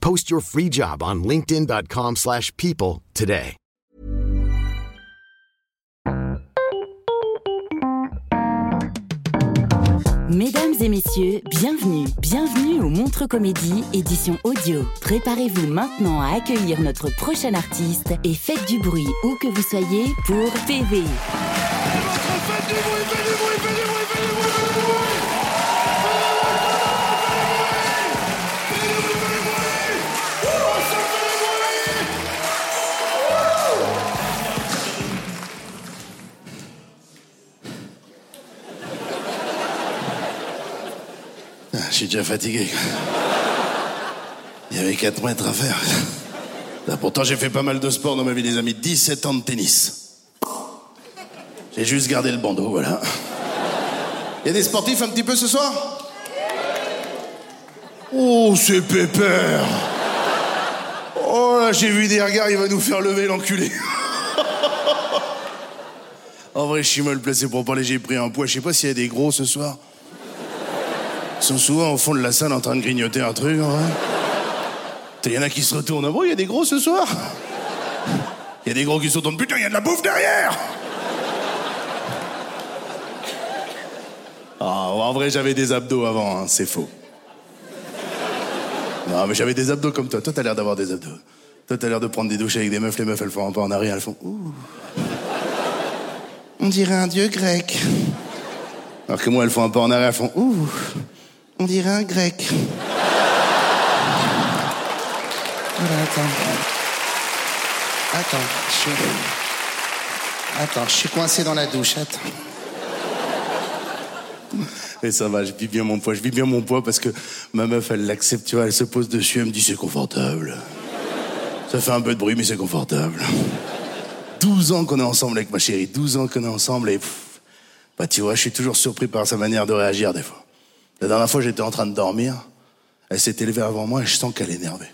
Post your free job on linkedin.com/people slash people today. Mesdames et messieurs, bienvenue, bienvenue au Montre Comédie, édition audio. Préparez-vous maintenant à accueillir notre prochain artiste et faites du bruit où que vous soyez pour PV. Je suis déjà fatigué. Il y avait 4 mètres à faire. Pourtant, j'ai fait pas mal de sport dans ma vie, les amis. 17 ans de tennis. J'ai juste gardé le bandeau, voilà. Il y a des sportifs un petit peu ce soir? Oh, c'est pépère Oh là, j'ai vu des regards, il va nous faire lever l'enculé. en vrai, je suis mal placé pour parler, j'ai pris un poids. Je sais pas s'il y a des gros ce soir. Ils sont souvent au fond de la salle en train de grignoter un truc. Il y en a qui se retournent. Ah bon, il y a des gros ce soir Il y a des gros qui se retournent. Putain, il y a de la bouffe derrière Ah, en vrai, j'avais des abdos avant, hein, c'est faux. Non, mais j'avais des abdos comme toi. Toi, t'as l'air d'avoir des abdos. Toi, t'as l'air de prendre des douches avec des meufs. Les meufs, elles font un pas en arrière, elles font ouh. On dirait un dieu grec. Alors que moi, elles font un pas en arrière, elles font ouh. On dirait un grec. Voilà, attends. Attends, je. Attends, je suis coincé dans la douche, attends. Et ça va, je vis bien mon poids. Je vis bien mon poids parce que ma meuf, elle l'accepte, tu vois, elle se pose dessus, elle me dit c'est confortable. Ça fait un peu de bruit, mais c'est confortable. 12 ans qu'on est ensemble avec ma chérie, 12 ans qu'on est ensemble et... bah tu vois, je suis toujours surpris par sa manière de réagir des fois. La dernière fois, j'étais en train de dormir, elle s'est élevée avant moi et je sens qu'elle est énervée.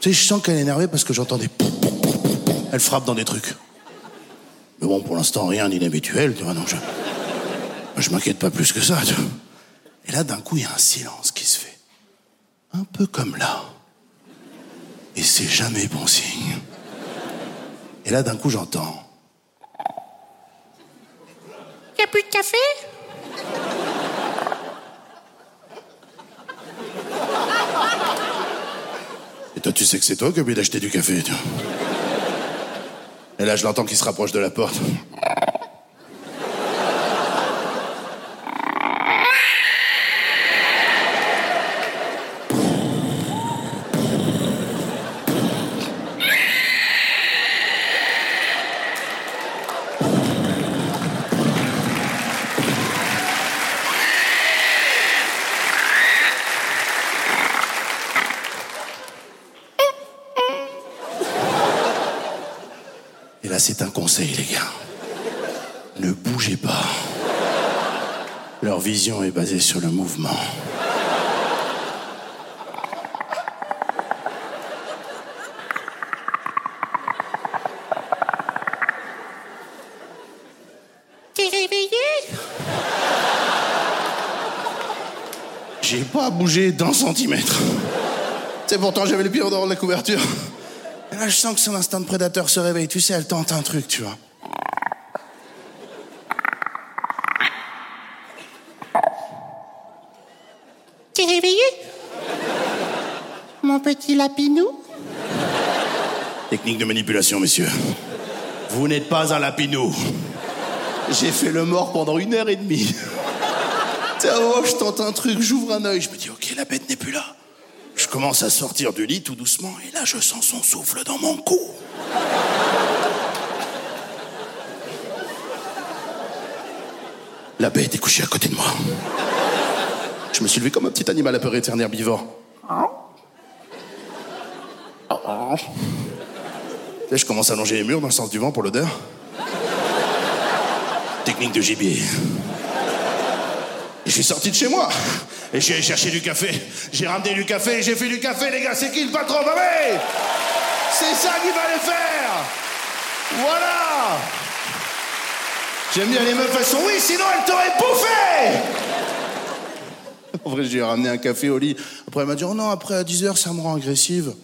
Tu sais, je sens qu'elle est énervée parce que j'entendais... Elle frappe dans des trucs. Mais bon, pour l'instant, rien d'inhabituel, tu vois, non, je... Je m'inquiète pas plus que ça, tu vois. Et là, d'un coup, il y a un silence qui se fait. Un peu comme là. Et c'est jamais bon signe. Et là, d'un coup, j'entends. Y a plus de café? Tu sais que c'est toi qui as oublié d'acheter du café, tu vois. Et là, je l'entends qui se rapproche de la porte. C'est un conseil, les gars. Ne bougez pas. Leur vision est basée sur le mouvement. T'es réveillé? J'ai pas bougé d'un centimètre. C'est pourtant j'avais le pied en dehors de la couverture. Et là, je sens que son instinct de prédateur se réveille. Tu sais, elle tente un truc, tu vois. T'es réveillé? Mon petit lapinou? Technique de manipulation, messieurs. Vous n'êtes pas un lapinou. J'ai fait le mort pendant une heure et demie. Tiens, oh, je tente un truc, j'ouvre un œil, je me dis, ok, la bête n'est plus là. Je commence à sortir du lit tout doucement, et là, je sens son souffle dans mon cou. La bête est couchée à côté de moi. Je me suis levé comme un petit animal apeuré de un herbivore. Là, je commence à longer les murs dans le sens du vent pour l'odeur. Technique de gibier. Suis sorti de chez moi. Et allé chercher du café. J'ai ramené du café et j'ai fait du café, les gars. C'est qui le patron? Bah oui C'est ça qu'il fallait faire Voilà J'aime bien les meufs, elles sont oui, sinon elles t'auraient bouffé En vrai, je lui ai ramené un café au lit. Après, elle m'a dit, oh non, après à 10h, ça me rend agressive.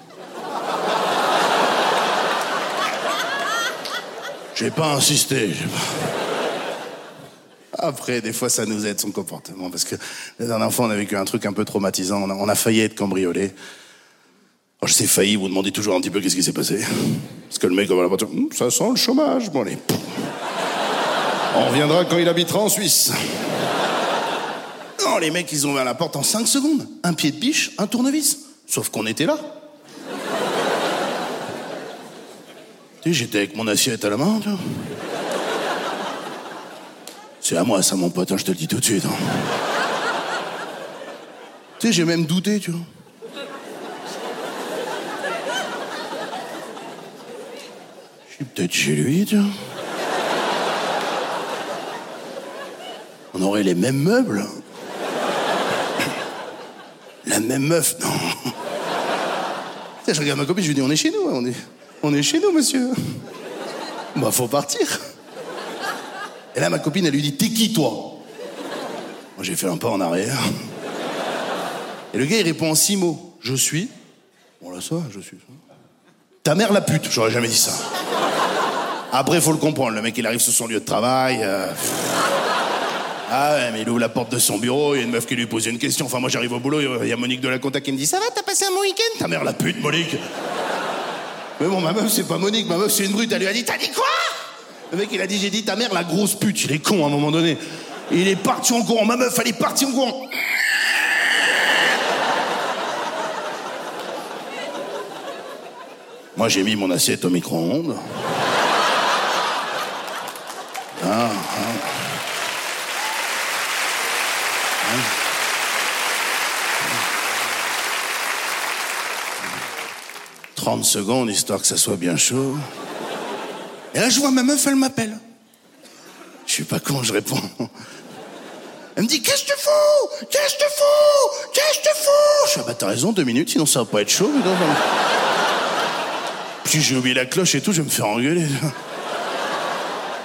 J'ai pas insisté. j'ai pas- Après, des fois, ça nous aide son comportement. Parce que la dernière fois, on a vécu un truc un peu traumatisant. On a, failli être cambriolé. Je sais failli, vous demandez toujours un petit peu qu'est-ce qui s'est passé. Parce que le mec, on va la voiture, Hum, ça sent le chômage. Bon, allez. On reviendra quand il habitera en Suisse. Non, les mecs, ils ont ouvert la porte en 5 secondes. Un pied de biche, un tournevis. Sauf qu'on était là. J'étais avec mon assiette à la main, tu vois. C'est à moi, ça, mon pote, hein, je te le dis tout de suite. hein. Tu sais, j'ai même douté, tu vois. Je suis peut-être chez lui, tu vois. On aurait les mêmes meubles. La même meuf, non. Je regarde ma copine, je lui dis, on est chez nous, hein, on est, on est chez nous, monsieur. Bah, faut partir. Et là, ma copine, elle lui dit, t'es qui, toi Moi, j'ai fait un pas en arrière. Et le gars, il répond en six mots. Je suis. Bon, là, ça, je suis. Ta mère, la pute. J'aurais jamais dit ça. Après, faut le comprendre. Le mec, il arrive sur son lieu de travail. euh, Ah ouais, mais il ouvre la porte de son bureau, il y a une meuf qui lui pose une question. Enfin, moi j'arrive au boulot, il y a Monique de la Conta qui me dit Ça va, t'as passé un bon week-end Ta mère la pute, Monique Mais bon, ma meuf, c'est pas Monique, ma meuf, c'est une brute. Elle lui a dit T'as dit quoi Le mec, il a dit J'ai dit ta mère la grosse pute. Il est con à un moment donné. Il est parti en courant. Ma meuf, elle est partie en courant. Moi, j'ai mis mon assiette au micro-ondes. Ah, ah. 30 secondes, histoire que ça soit bien chaud. Et là, je vois ma meuf, elle m'appelle. Je suis pas con, je réponds. Elle me dit Qu'est-ce que tu fous? Qu'est-ce que tu fous? Qu'est-ce que tu fous? Je suis Ah bah t'as raison, deux minutes, sinon ça va pas être chaud. donc. Puis j'ai oublié la cloche et tout, je vais me faire engueuler.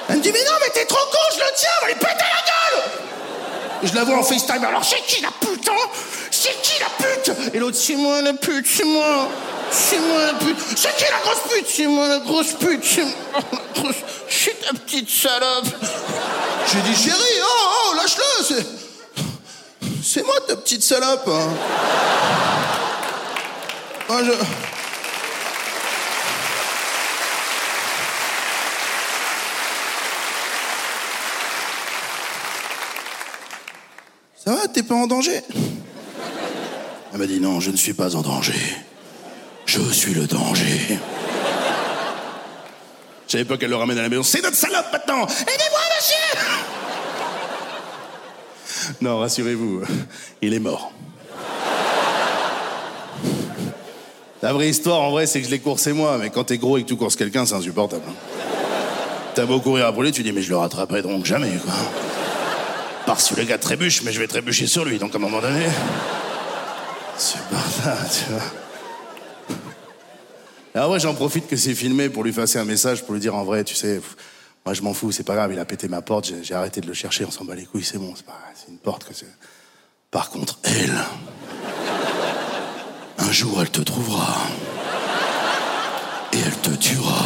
Elle me dit Mais non, mais t'es trop con, je le tiens, va lui péter la gueule Je la vois en FaceTime, alors c'est qui la pute, hein? C'est qui la pute? Et l'autre, c'est moi la pute, c'est moi C'est moi la pute C'est qui la grosse pute C'est moi la grosse pute, c'est moi la grosse... Je suis ta petite salope J'ai dit Chérie, oh, oh, lâche-le C'est... C'est moi ta petite salope hein. Moi, je... Ça va, t'es pas en danger? Elle m'a dit non, je ne suis pas en danger. Je suis le danger. Je savais pas qu'elle le ramène à la maison. C'est notre salope maintenant Aidez-moi, monsieur Non, rassurez-vous, il est mort. La vraie histoire, en vrai, c'est que je l'ai coursé moi, mais quand t'es gros et que tu courses quelqu'un, c'est insupportable. T'as beau courir après lui, tu dis, mais je le rattraperai donc jamais, quoi. Parce que le gars trébuche, mais je vais trébucher sur lui, donc à un moment donné. Bordel, tu vois. Et en vrai, j'en profite que c'est filmé pour lui passer un message, pour lui dire en vrai, tu sais, moi je m'en fous, c'est pas grave, il a pété ma porte, j'ai- arrêté de le chercher, on s'en bat les couilles, c'est bon, c'est pas c'est une porte que c'est. Par contre, elle. Un jour, elle te trouvera. Et elle te tuera.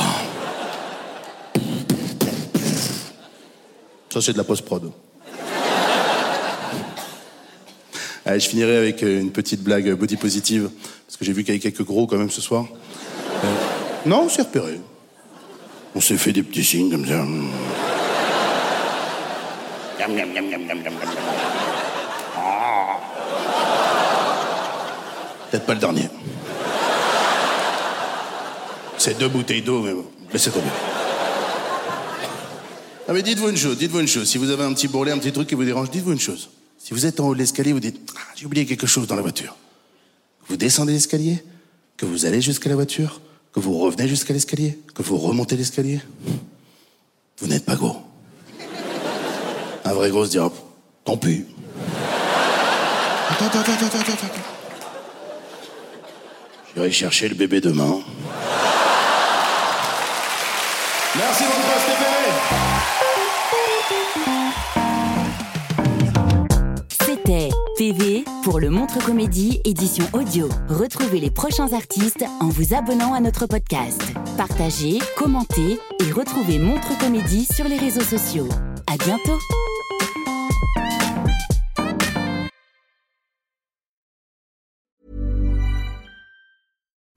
Ça, c'est de la post-prod. Allez, je finirai avec euh, une petite blague body positive, parce que j'ai vu qu'il y avait quelques gros quand même ce soir. Non, on s'est repéré. On s'est fait des petits signes comme ça. Ah. Peut-être pas le dernier. C'est deux bouteilles d'eau, mais bon, laissez tomber. Ah mais dites-vous une chose, dites-vous une chose. Si vous avez un petit bourrelet, un petit truc qui vous dérange, dites-vous une chose. Si vous êtes en haut de l'escalier, vous dites ah, j'ai oublié quelque chose dans la voiture. Vous descendez l'escalier, que vous allez jusqu'à la voiture, que vous revenez jusqu'à l'escalier, que vous remontez l'escalier. Vous n'êtes pas gros. Un vrai gros se dira tant pis. Attends, attends, attends, attends, attends. J'irai chercher le bébé demain. Merci mon TV pour le Montre Comédie édition audio. Retrouvez les prochains artistes en vous abonnant à notre podcast. Partagez, commentez et retrouvez Montre Comédie sur les réseaux sociaux. À bientôt.